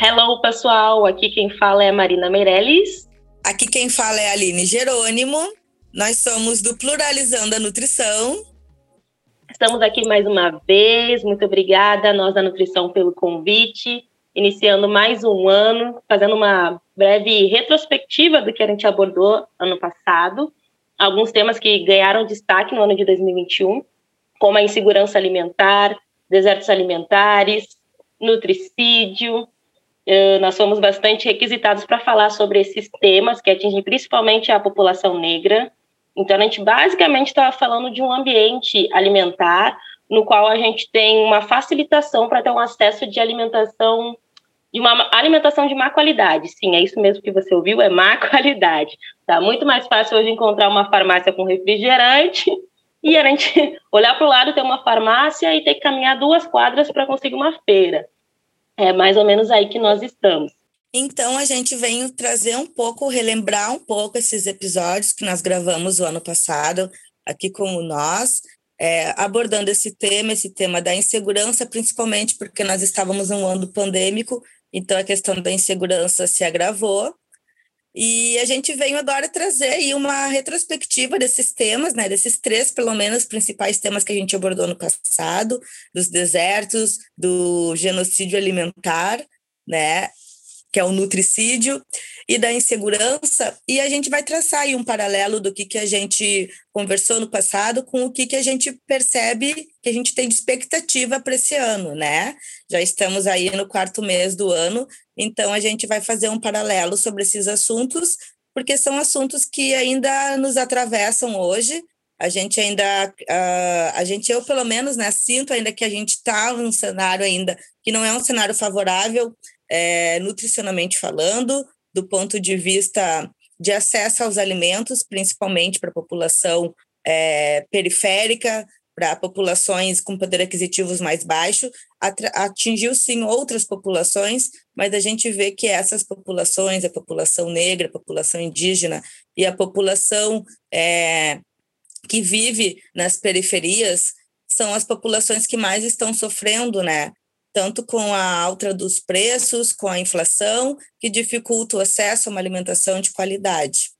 Hello, pessoal! Aqui quem fala é a Marina Meirelles. Aqui quem fala é a Aline Jerônimo. Nós somos do Pluralizando a Nutrição. Estamos aqui mais uma vez. Muito obrigada, nós da Nutrição, pelo convite. Iniciando mais um ano, fazendo uma breve retrospectiva do que a gente abordou ano passado. Alguns temas que ganharam destaque no ano de 2021, como a insegurança alimentar, desertos alimentares, nutricídio, nós fomos bastante requisitados para falar sobre esses temas que atingem principalmente a população negra. Então, a gente basicamente estava falando de um ambiente alimentar no qual a gente tem uma facilitação para ter um acesso de alimentação, de uma alimentação de má qualidade. Sim, é isso mesmo que você ouviu, é má qualidade. Tá muito mais fácil hoje encontrar uma farmácia com refrigerante e a gente olhar para o lado, ter uma farmácia e ter que caminhar duas quadras para conseguir uma feira. É mais ou menos aí que nós estamos. Então a gente vem trazer um pouco, relembrar um pouco esses episódios que nós gravamos o ano passado aqui com nós, é, abordando esse tema, esse tema da insegurança, principalmente porque nós estávamos num ano pandêmico, então a questão da insegurança se agravou. E a gente veio agora trazer aí uma retrospectiva desses temas, né, desses três, pelo menos, principais temas que a gente abordou no passado, dos desertos, do genocídio alimentar, né, que é o nutricídio, e da insegurança, e a gente vai traçar aí um paralelo do que, que a gente conversou no passado com o que, que a gente percebe que a gente tem de expectativa para esse ano, né? Já estamos aí no quarto mês do ano, então a gente vai fazer um paralelo sobre esses assuntos, porque são assuntos que ainda nos atravessam hoje, a gente ainda, uh, a gente, eu pelo menos, né, sinto ainda que a gente está num cenário ainda que não é um cenário favorável é, nutricionalmente falando, do ponto de vista de acesso aos alimentos, principalmente para a população é, periférica, para populações com poder aquisitivos mais baixo, atingiu sim outras populações, mas a gente vê que essas populações, a população negra, a população indígena e a população é, que vive nas periferias, são as populações que mais estão sofrendo, né, tanto com a alta dos preços, com a inflação, que dificulta o acesso a uma alimentação de qualidade.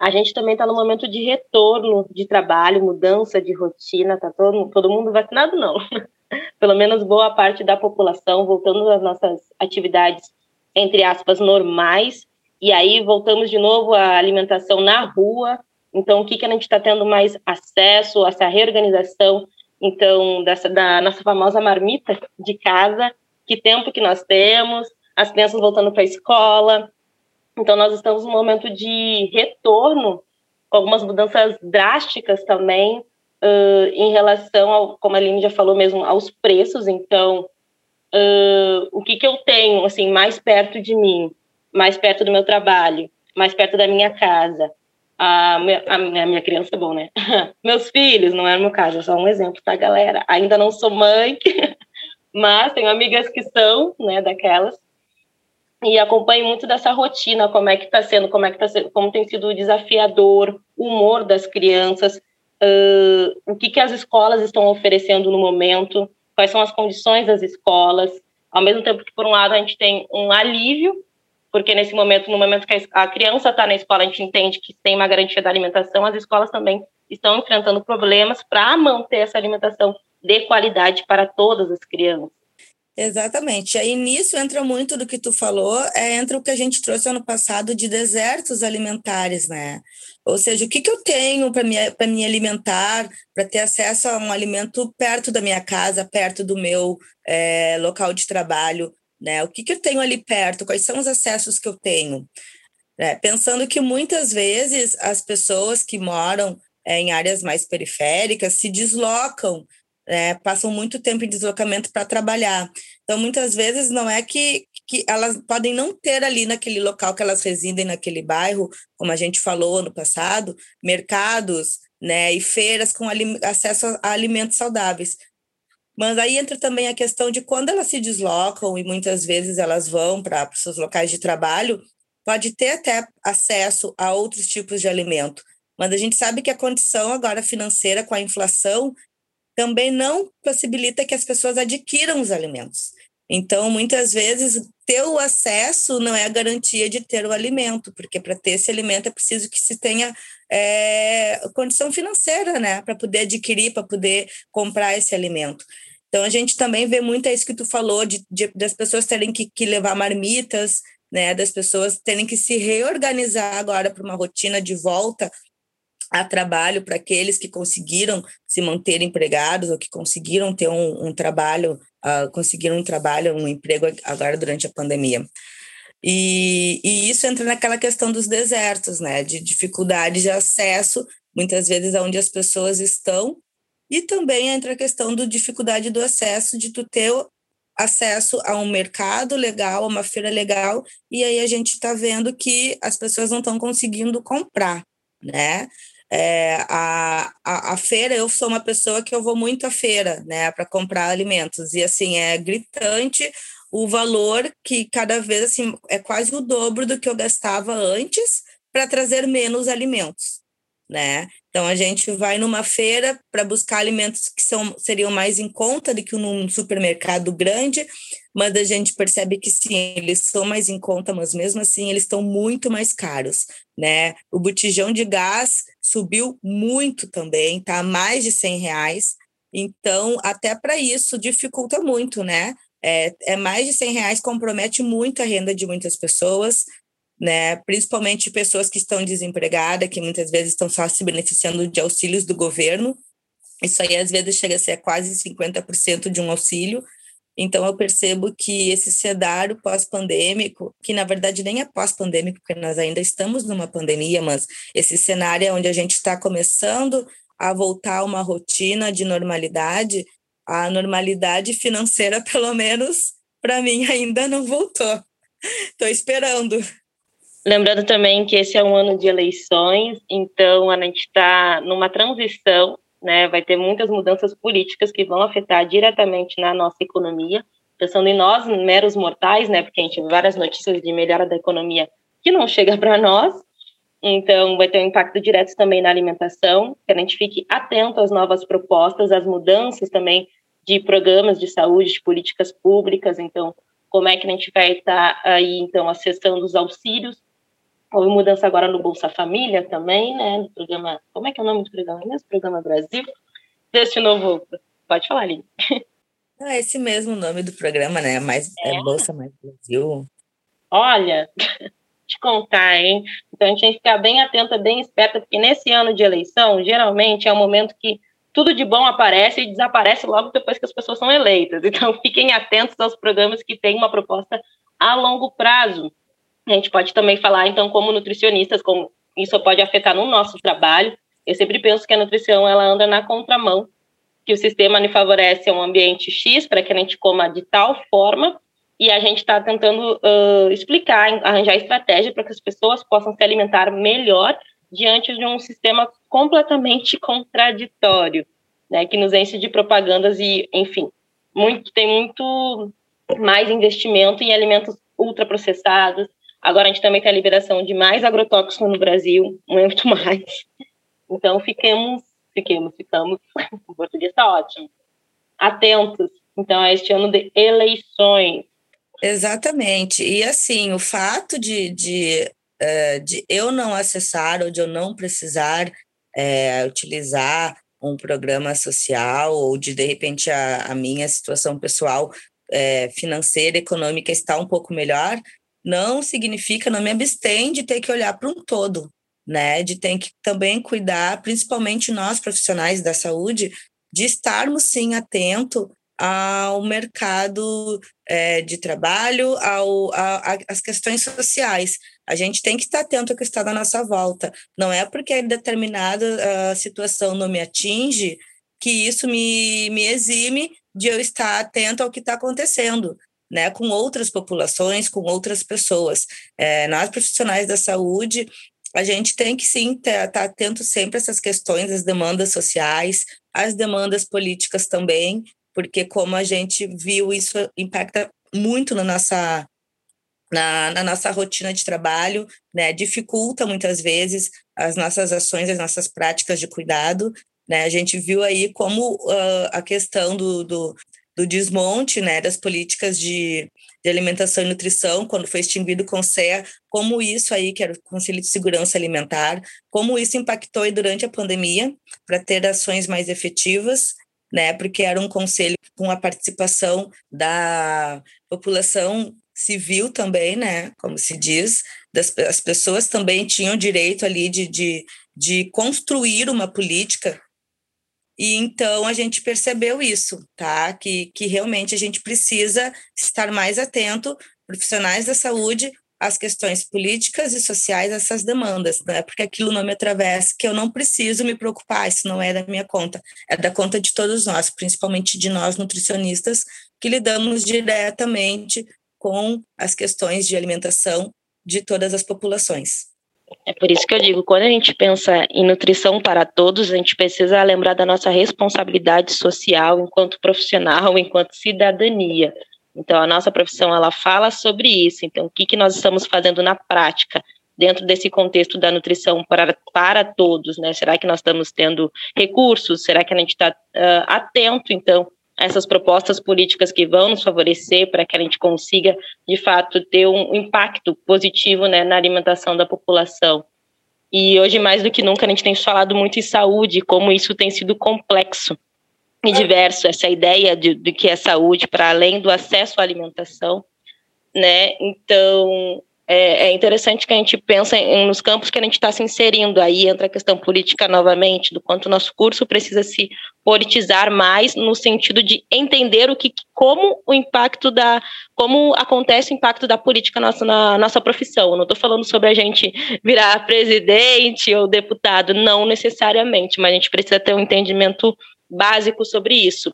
A gente também está no momento de retorno de trabalho, mudança de rotina, tá todo, todo mundo vacinado, não. Pelo menos boa parte da população voltando às nossas atividades, entre aspas, normais, e aí voltamos de novo à alimentação na rua. Então, o que, que a gente está tendo mais acesso, essa reorganização então, dessa, da nossa famosa marmita de casa, que tempo que nós temos, as crianças voltando para a escola. Então, nós estamos num momento de retorno, com algumas mudanças drásticas também, uh, em relação, ao, como a Aline já falou mesmo, aos preços. Então, uh, o que, que eu tenho, assim, mais perto de mim, mais perto do meu trabalho, mais perto da minha casa, a minha, a minha criança, bom, né? Meus filhos, não é meu caso, é só um exemplo, tá, galera? Ainda não sou mãe, mas tenho amigas que são, né, daquelas, e acompanho muito dessa rotina, como é que está sendo, como é que tá sendo, como tem sido desafiador, o humor das crianças, uh, o que, que as escolas estão oferecendo no momento, quais são as condições das escolas, ao mesmo tempo que, por um lado, a gente tem um alívio porque nesse momento, no momento que a criança está na escola, a gente entende que tem uma garantia da alimentação, as escolas também estão enfrentando problemas para manter essa alimentação de qualidade para todas as crianças. Exatamente. Aí nisso entra muito do que tu falou, é, entra o que a gente trouxe ano passado de desertos alimentares, né? Ou seja, o que, que eu tenho para me, me alimentar, para ter acesso a um alimento perto da minha casa, perto do meu é, local de trabalho, né? O que, que eu tenho ali perto? Quais são os acessos que eu tenho? É, pensando que muitas vezes as pessoas que moram é, em áreas mais periféricas se deslocam, é, passam muito tempo em deslocamento para trabalhar. Então, muitas vezes não é que, que elas podem não ter ali naquele local que elas residem, naquele bairro, como a gente falou ano passado, mercados né, e feiras com acesso a alimentos saudáveis. Mas aí entra também a questão de quando elas se deslocam e muitas vezes elas vão para os seus locais de trabalho, pode ter até acesso a outros tipos de alimento. Mas a gente sabe que a condição agora financeira com a inflação também não possibilita que as pessoas adquiram os alimentos. Então, muitas vezes, ter o acesso não é a garantia de ter o alimento, porque para ter esse alimento é preciso que se tenha é, condição financeira, né, para poder adquirir, para poder comprar esse alimento. Então, a gente também vê muito isso que tu falou, de, de das pessoas terem que, que levar marmitas, né, das pessoas terem que se reorganizar agora para uma rotina de volta a trabalho para aqueles que conseguiram se manter empregados ou que conseguiram ter um, um trabalho, uh, conseguiram um trabalho, um emprego agora durante a pandemia. E, e, isso entra naquela questão dos desertos, né, de dificuldade de acesso, muitas vezes aonde as pessoas estão, e também entra a questão da dificuldade do acesso, de tu ter acesso a um mercado legal, a uma feira legal, e aí a gente está vendo que as pessoas não estão conseguindo comprar, né? É, a, a, a, feira, eu sou uma pessoa que eu vou muito à feira, né, para comprar alimentos, e assim, é gritante o valor que cada vez, assim, é quase o dobro do que eu gastava antes para trazer menos alimentos, né? Então, a gente vai numa feira para buscar alimentos que são, seriam mais em conta do que num supermercado grande, mas a gente percebe que sim, eles são mais em conta, mas mesmo assim eles estão muito mais caros, né? O botijão de gás subiu muito também, tá? Mais de 100 reais. Então, até para isso dificulta muito, né? É, é mais de 100 reais, compromete muito a renda de muitas pessoas, né? Principalmente pessoas que estão desempregadas, que muitas vezes estão só se beneficiando de auxílios do governo. Isso aí às vezes chega a ser quase 50% de um auxílio. Então, eu percebo que esse cenário pós-pandêmico, que na verdade nem é pós-pandêmico, porque nós ainda estamos numa pandemia, mas esse cenário é onde a gente está começando a voltar a uma rotina de normalidade, a normalidade financeira, pelo menos, para mim, ainda não voltou. Estou esperando. Lembrando também que esse é um ano de eleições, então a gente está numa transição né? Vai ter muitas mudanças políticas que vão afetar diretamente na nossa economia, pensando em nós, meros mortais, né? Porque a gente vê várias notícias de melhora da economia que não chega para nós. Então, vai ter um impacto direto também na alimentação, que a gente fique atento às novas propostas, às mudanças também de programas de saúde, de políticas públicas. Então, como é que a gente vai estar aí, então, acessando os auxílios Houve mudança agora no Bolsa Família também, né? No programa. Como é que é o nome do programa mesmo? Programa Brasil. Deste novo. Pode falar, Lili. Ah, esse mesmo nome do programa, né? Mais, é. é Bolsa Mais Brasil. Olha, te contar, hein? Então a gente tem que ficar bem atenta, bem esperta, porque nesse ano de eleição, geralmente é um momento que tudo de bom aparece e desaparece logo depois que as pessoas são eleitas. Então fiquem atentos aos programas que têm uma proposta a longo prazo. A gente pode também falar, então, como nutricionistas, como isso pode afetar no nosso trabalho. Eu sempre penso que a nutrição ela anda na contramão, que o sistema lhe favorece um ambiente X para que a gente coma de tal forma, e a gente está tentando uh, explicar, arranjar estratégia para que as pessoas possam se alimentar melhor diante de um sistema completamente contraditório, né, que nos enche de propagandas e, enfim, muito, tem muito mais investimento em alimentos ultraprocessados, Agora a gente também tem a liberação de mais agrotóxicos no Brasil, muito mais. Então fiquemos, fiquemos, ficamos, o português está ótimo, atentos, então, a este ano de eleições. Exatamente. E assim, o fato de, de, uh, de eu não acessar ou de eu não precisar uh, utilizar um programa social ou de, de repente, a, a minha situação pessoal uh, financeira, econômica está um pouco melhor, não significa, não me abstém de ter que olhar para um todo, né? De ter que também cuidar, principalmente nós profissionais da saúde, de estarmos sim atento ao mercado é, de trabalho, ao, a, a, às questões sociais. A gente tem que estar atento ao que está na nossa volta. Não é porque determinada uh, situação não me atinge que isso me, me exime de eu estar atento ao que está acontecendo, né, com outras populações, com outras pessoas. É, nós, profissionais da saúde, a gente tem que sim estar tá atento sempre a essas questões, as demandas sociais, as demandas políticas também, porque como a gente viu, isso impacta muito na nossa na, na, nossa rotina de trabalho, né, dificulta muitas vezes as nossas ações, as nossas práticas de cuidado, né, a gente viu aí como uh, a questão do, do, do, desmonte, né, das políticas de, de alimentação e nutrição, quando foi extinguido o CONSEA, como isso aí, que era o Conselho de Segurança Alimentar, como isso impactou durante a pandemia, para ter ações mais efetivas, né, porque era um conselho com a participação da população civil também, né, como se diz, das, as pessoas também tinham direito ali de, de, de construir uma política e então a gente percebeu isso, tá? Que, que realmente a gente precisa estar mais atento, profissionais da saúde, às questões políticas e sociais, essas demandas, né? Porque aquilo não me atravessa, que eu não preciso me preocupar, isso não é da minha conta, é da conta de todos nós, principalmente de nós nutricionistas, que lidamos diretamente com as questões de alimentação de todas as populações. É por isso que eu digo, quando a gente pensa em nutrição para todos, a gente precisa lembrar da nossa responsabilidade social enquanto profissional, enquanto cidadania. Então, a nossa profissão, ela fala sobre isso. Então, o que, que nós estamos fazendo na prática? dentro desse contexto da nutrição para, para todos, né? Será que nós estamos tendo recursos? Será que a gente está uh, atento, então, essas propostas políticas que vão nos favorecer para que a gente consiga, de fato, ter um impacto positivo né, na alimentação da população. E hoje, mais do que nunca, a gente tem falado muito em saúde, como isso tem sido complexo e diverso, essa ideia de, de que é saúde para além do acesso à alimentação, né? Então, é, é, interessante que a gente pense em, nos campos que a gente está se inserindo. Aí entra a questão política novamente, do quanto o nosso curso precisa se politizar mais no sentido de entender o que, como o impacto da, como acontece o impacto da política nossa, na nossa profissão. Não estou falando sobre a gente virar presidente ou deputado, não necessariamente, mas a gente precisa ter um entendimento básico sobre isso.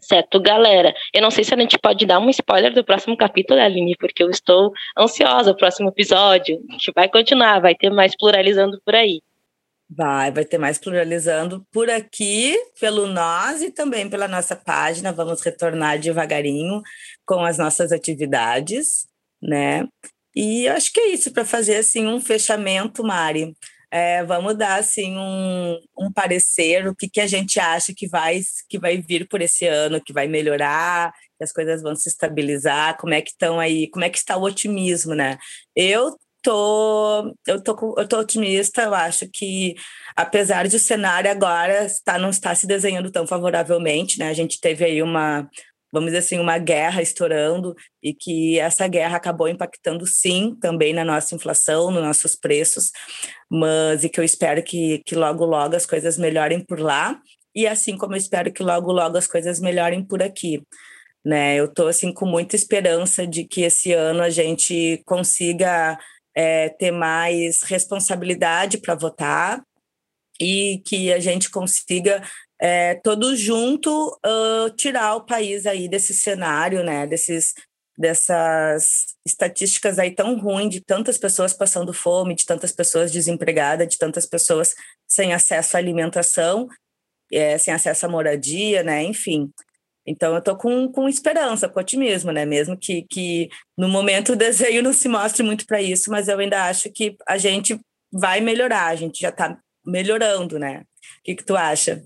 Certo, galera. Eu não sei se a gente pode dar um spoiler do próximo capítulo, Aline, porque eu estou ansiosa. O próximo episódio, a gente vai continuar, vai ter mais pluralizando por aí. Vai, vai ter mais pluralizando por aqui, pelo nós e também pela nossa página. Vamos retornar devagarinho com as nossas atividades, né? E eu acho que é isso para fazer assim um fechamento, Mari. É, vamos dar assim um, um parecer, o que, que a gente acha que vai, que vai vir por esse ano, que vai melhorar, que as coisas vão se estabilizar, como é que estão aí, como é que está o otimismo, né? Eu tô, eu tô, eu tô otimista, eu acho que apesar de o cenário agora está, não está se desenhando tão favoravelmente, né? A gente teve aí uma vamos dizer assim, uma guerra estourando e que essa guerra acabou impactando sim também na nossa inflação, nos nossos preços, mas e que eu espero que, que logo logo as coisas melhorem por lá e assim como eu espero que logo logo as coisas melhorem por aqui. Né, eu estou assim com muita esperança de que esse ano a gente consiga é, ter mais responsabilidade para votar e que a gente consiga é, todos junto uh, tirar o país aí desse cenário, né, desses dessas estatísticas aí tão ruins de tantas pessoas passando fome, de tantas pessoas desempregadas, de tantas pessoas sem acesso à alimentação, é, sem acesso à moradia, né, enfim. Então eu tô com, com esperança, com otimismo, né, mesmo que, que no momento o desenho não se mostre muito para isso, mas eu ainda acho que a gente vai melhorar, a gente já está melhorando, né? O que, que tu acha?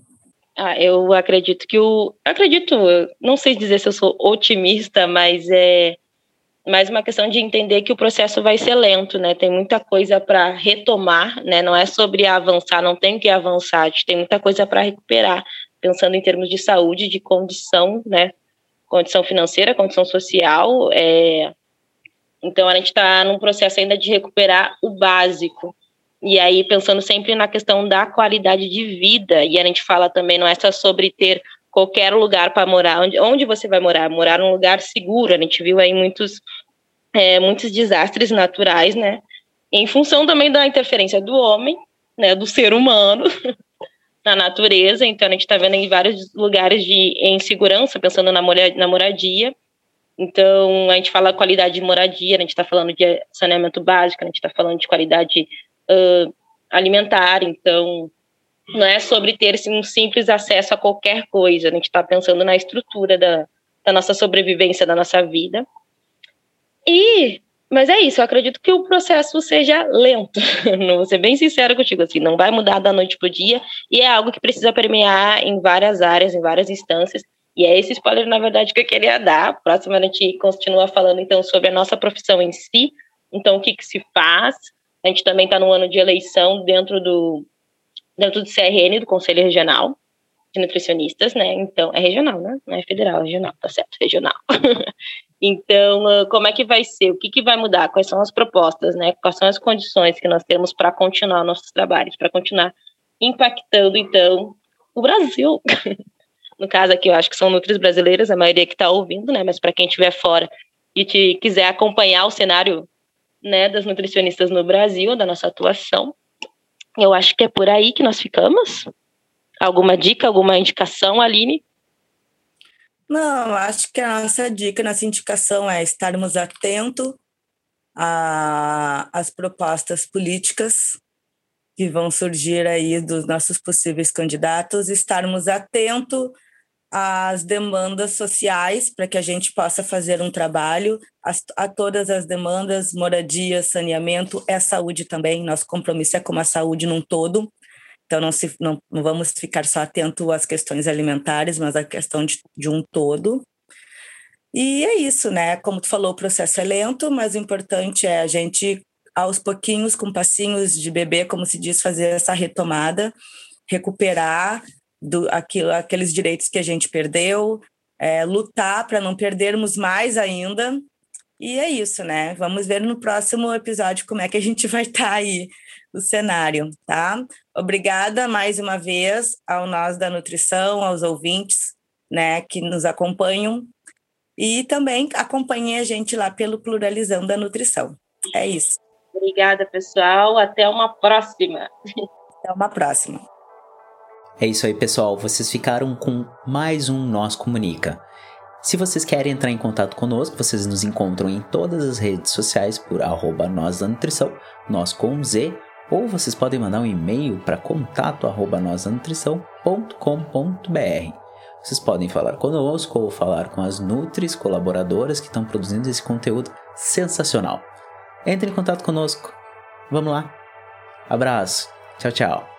Ah, eu acredito que o. Acredito, não sei dizer se eu sou otimista, mas é mais uma questão de entender que o processo vai ser lento, né? Tem muita coisa para retomar, né? Não é sobre avançar, não tem que avançar, a gente tem muita coisa para recuperar, pensando em termos de saúde, de condição, né? Condição financeira, condição social. É... Então a gente está num processo ainda de recuperar o básico. E aí, pensando sempre na questão da qualidade de vida, e a gente fala também, não é só sobre ter qualquer lugar para morar, onde, onde você vai morar, morar num lugar seguro, a gente viu aí muitos, é, muitos desastres naturais, né, em função também da interferência do homem, né, do ser humano, na natureza, então a gente está vendo em vários lugares de insegurança, pensando na, na moradia. Então, a gente fala qualidade de moradia, a gente está falando de saneamento básico, a gente está falando de qualidade uh, alimentar, então não é sobre ter assim, um simples acesso a qualquer coisa, a gente está pensando na estrutura da, da nossa sobrevivência, da nossa vida. E mas é isso, eu acredito que o processo seja lento. Vou ser bem sincero contigo, assim, não vai mudar da noite para o dia, e é algo que precisa permear em várias áreas, em várias instâncias. E é esse spoiler, na verdade, que eu queria dar. Próximo a gente continua falando, então, sobre a nossa profissão em si. Então, o que, que se faz? A gente também está no ano de eleição dentro do, dentro do CRN, do Conselho Regional de Nutricionistas, né? Então, é regional, né? Não é federal, é regional, tá certo, regional. Então, ah, como é que vai ser? O que, que vai mudar? Quais são as propostas, né? Quais são as condições que nós temos para continuar nossos trabalhos, para continuar impactando, então, o Brasil? no caso aqui, eu acho que são nutris brasileiras, a maioria que está ouvindo, né? Mas para quem estiver fora e te quiser acompanhar o cenário né, das nutricionistas no Brasil, da nossa atuação, eu acho que é por aí que nós ficamos. Alguma dica, alguma indicação, Aline? Não, acho que a nossa dica, nossa indicação é estarmos atentos às propostas políticas que vão surgir aí dos nossos possíveis candidatos, estarmos atentos às demandas sociais para que a gente possa fazer um trabalho a, a, todas as demandas, moradia, saneamento, é saúde também, nosso compromisso é com a saúde num todo, então, não, se, não, não vamos ficar só atento às questões alimentares, mas à questão de, de um todo. E é isso, né? Como tu falou, o processo é lento, mas o importante é a gente, aos pouquinhos, com passinhos de bebê, como se diz, fazer essa retomada, recuperar do, aquilo, aqueles direitos que a gente perdeu, é, lutar para não perdermos mais ainda. E é isso, né? Vamos ver no próximo episódio como é que a gente vai estar tá aí o cenário, tá? Obrigada mais uma vez ao Nós da Nutrição, aos ouvintes, né, que nos acompanham e também acompanhem a gente lá pelo Pluralizando a Nutrição. É isso. Obrigada, pessoal. Até uma próxima. Até uma próxima. É isso aí, pessoal. Vocês ficaram com mais um Nós Comunica. Se vocês querem entrar em contato conosco, vocês nos encontram em todas as redes sociais por arroba Nós da Nutrição, nós com Z, ou vocês podem mandar um e-mail para contato@nosanutrição.com.br. Vocês podem falar conosco ou falar com as Nutris colaboradoras que estão produzindo esse conteúdo sensacional. Entre em contato conosco. Vamos lá. Abraço. Tchau, tchau.